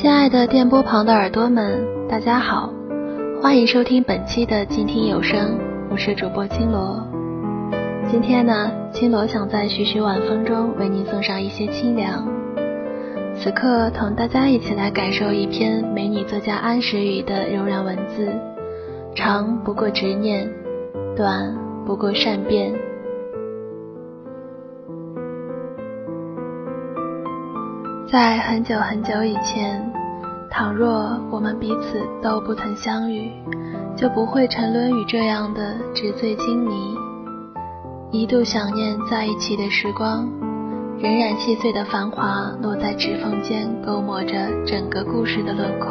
亲爱的电波旁的耳朵们，大家好，欢迎收听本期的静听有声，我是主播青罗。今天呢，青罗想在徐徐晚风中为您送上一些清凉。此刻，同大家一起来感受一篇美女作家安石雨的柔软文字，长不过执念，短不过善变。在很久很久以前，倘若我们彼此都不曾相遇，就不会沉沦于这样的纸醉金迷。一度想念在一起的时光，仍然细碎的繁华落在指缝间，勾磨着整个故事的轮廓。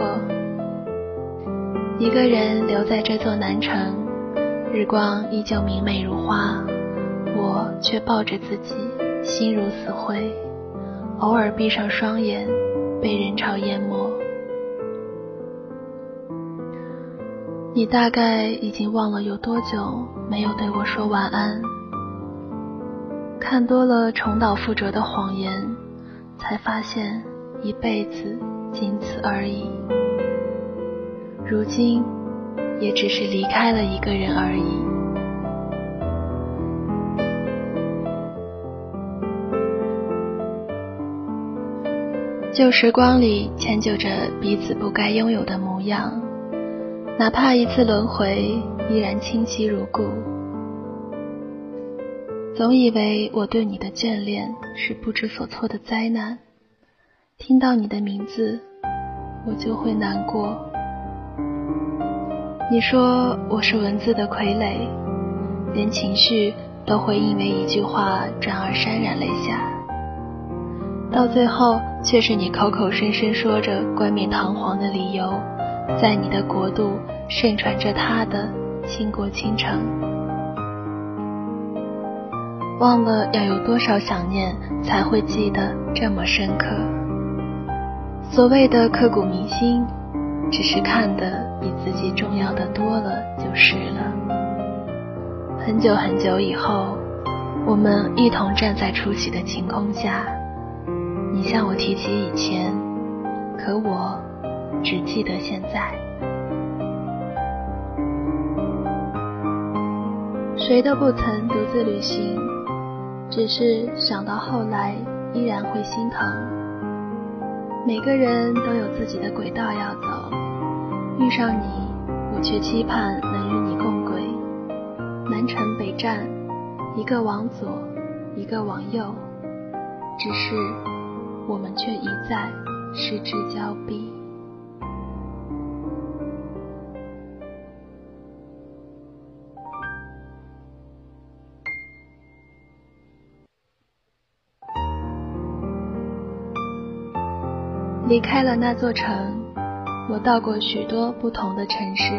一个人留在这座南城，日光依旧明媚如花，我却抱着自己，心如死灰。偶尔闭上双眼，被人潮淹没。你大概已经忘了有多久没有对我说晚安。看多了重蹈覆辙的谎言，才发现一辈子仅此而已。如今，也只是离开了一个人而已。旧时光里迁就着彼此不该拥有的模样，哪怕一次轮回，依然清晰如故。总以为我对你的眷恋是不知所措的灾难，听到你的名字，我就会难过。你说我是文字的傀儡，连情绪都会因为一句话转而潸然泪下。到最后，却是你口口声声说着冠冕堂皇的理由，在你的国度盛传着他的倾国倾城。忘了要有多少想念，才会记得这么深刻。所谓的刻骨铭心，只是看得比自己重要的多了就是了。很久很久以后，我们一同站在初起的晴空下。你向我提起以前，可我只记得现在。谁都不曾独自旅行，只是想到后来依然会心疼。每个人都有自己的轨道要走，遇上你，我却期盼能与你共轨。南城北站，一个往左，一个往右，只是。我们却一再失之交臂。离开了那座城，我到过许多不同的城市，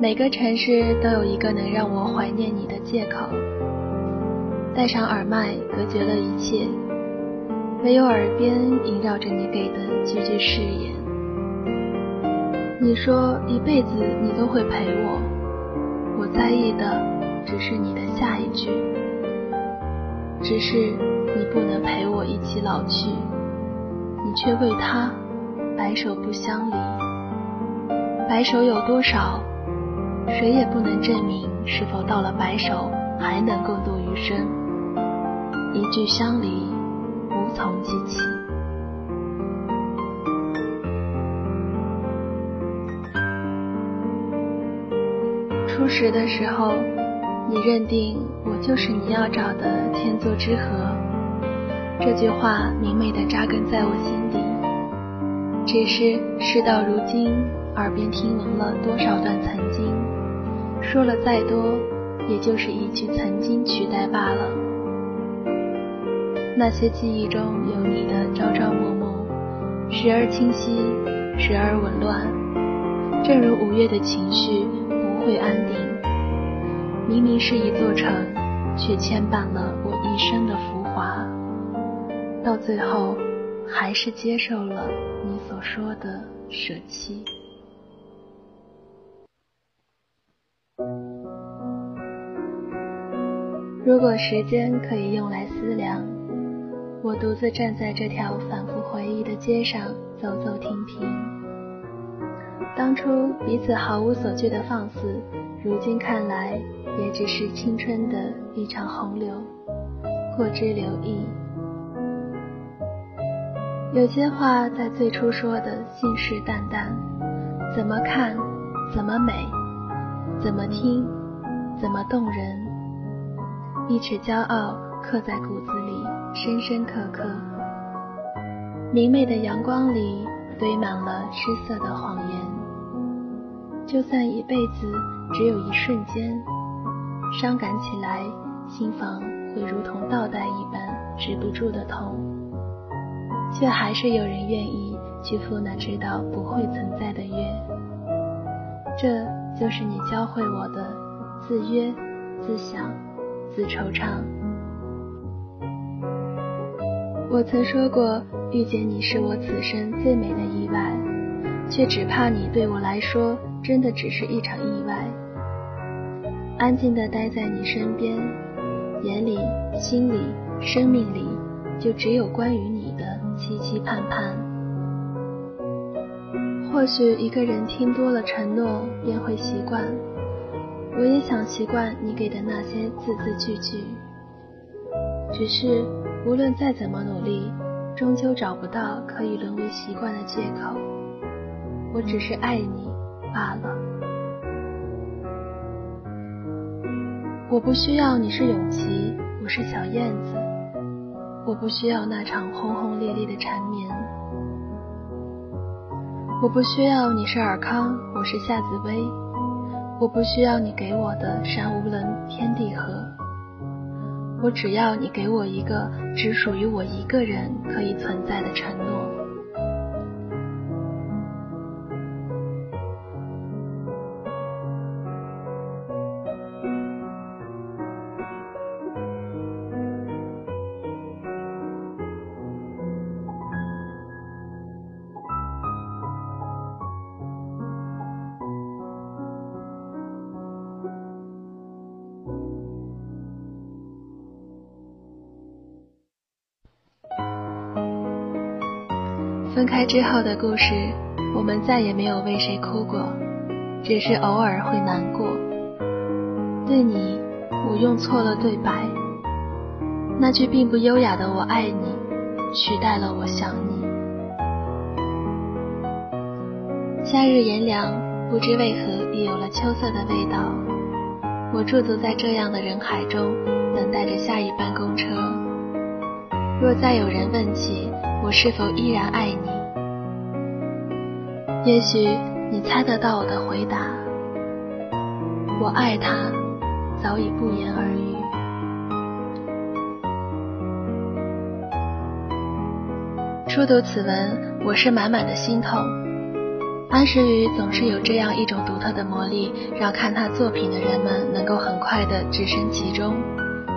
每个城市都有一个能让我怀念你的借口。戴上耳麦，隔绝了一切。唯有耳边萦绕着你给的句句誓言。你说一辈子你都会陪我，我在意的只是你的下一句。只是你不能陪我一起老去，却为他白首不相离。白首有多少，谁也不能证明是否到了白首还能共度余生。一句相离。无从记起。初识的时候，你认定我就是你要找的天作之合，这句话明媚的扎根在我心底。只是事到如今，耳边听闻了多少段曾经，说了再多，也就是一句曾经取代罢了。那些记忆中有你的朝朝暮暮，时而清晰，时而紊乱。正如五月的情绪不会安定，明明是一座城，却牵绊了我一生的浮。到最后，还是接受了你所说的舍弃。如果时间可以用来思量。我独自站在这条反复回忆的街上，走走停停。当初彼此毫无所惧的放肆，如今看来也只是青春的一场洪流，过之留意。有些话在最初说的信誓旦旦，怎么看，怎么美，怎么听，怎么动人，一曲骄傲刻在骨子里，深深刻刻。明媚的阳光里堆满了失色的谎言，就算一辈子只有一瞬间，伤感起来，心房会如同倒带一般止不住的痛。却还是有人愿意去赴那知道不会存在的约，这就是你教会我的自约、自想、自惆怅。我曾说过，遇见你是我此生最美的意外，却只怕你对我来说，真的只是一场意外。安静的待在你身边，眼里、心里、生命里，就只有关于你。期期盼盼，或许一个人听多了承诺，便会习惯。我也想习惯你给的那些字字句句，只是无论再怎么努力，终究找不到可以沦为习惯的借口。我只是爱你罢了。我不需要你是永琪，我是小燕子。我不需要那场轰轰烈烈的缠绵，我不需要你是尔康，我是夏紫薇，我不需要你给我的山无棱天地合，我只要你给我一个只属于我一个人可以存在的承诺。分开之后的故事，我们再也没有为谁哭过，只是偶尔会难过。对你，我用错了对白，那句并不优雅的“我爱你”，取代了“我想你”。夏日炎凉，不知为何也有了秋色的味道。我驻足在这样的人海中，等待着下一班公车。若再有人问起，我是否依然爱你？也许你猜得到我的回答。我爱他，早已不言而喻。初读此文，我是满满的心痛。安时雨总是有这样一种独特的魔力，让看他作品的人们能够很快的置身其中，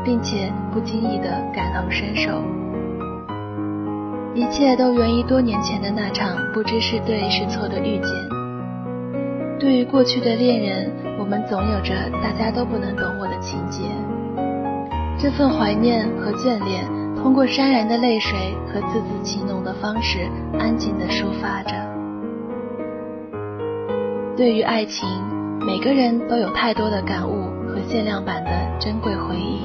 并且不经意的感同身受。一切都源于多年前的那场不知是对是错的遇见。对于过去的恋人，我们总有着大家都不能懂我的情节。这份怀念和眷恋，通过潸然的泪水和字字情浓的方式，安静地抒发着。对于爱情，每个人都有太多的感悟和限量版的珍贵回忆。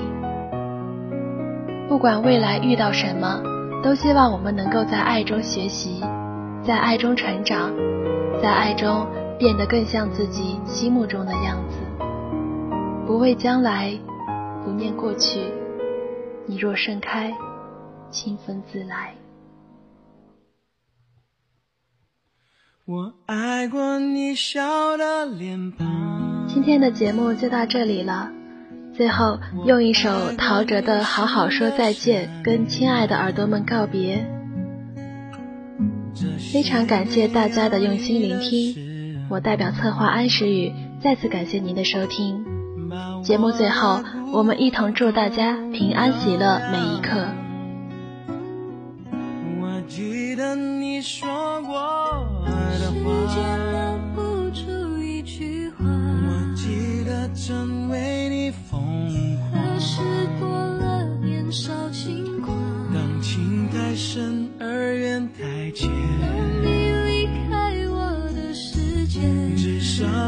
不管未来遇到什么。都希望我们能够在爱中学习，在爱中成长，在爱中变得更像自己心目中的样子。不畏将来，不念过去。你若盛开，清风自来。我爱过你笑的脸庞。今天的节目就到这里了。最后，用一首陶喆的《好好说再见》跟亲爱的耳朵们告别。非常感谢大家的用心聆听，我代表策划安时雨再次感谢您的收听。节目最后，我们一同祝大家平安喜乐每一刻。我记得你说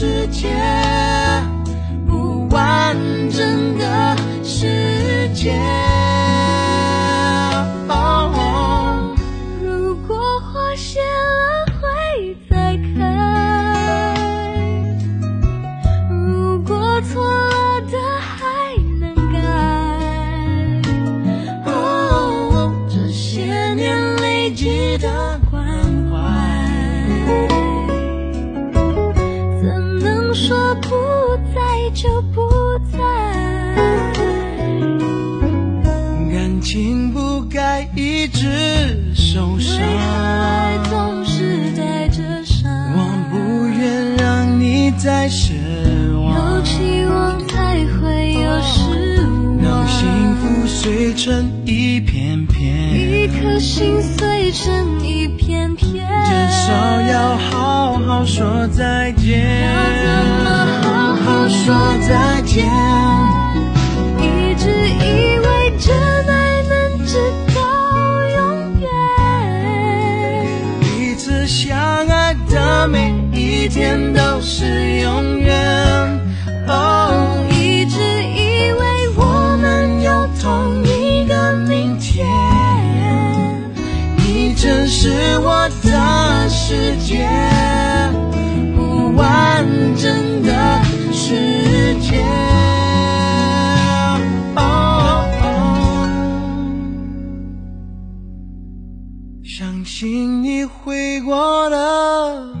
世界，不完整的世界。再失望有。期望才会有失望，让幸福碎成一片片，一颗心碎成一片片，至少要好好说再见。要怎么好好说再见？一直以为真爱能直到永远，彼此相爱的每一天都是永远。哦，一直以为我们有同一个明天，你真是我的世界，不完整的世界。哦相信你会过的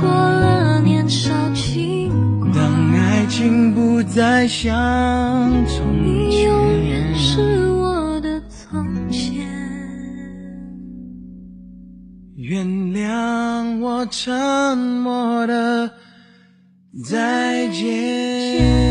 过了年少轻狂？当爱情不再像从你永远。是我的从前。原谅我沉默的再见。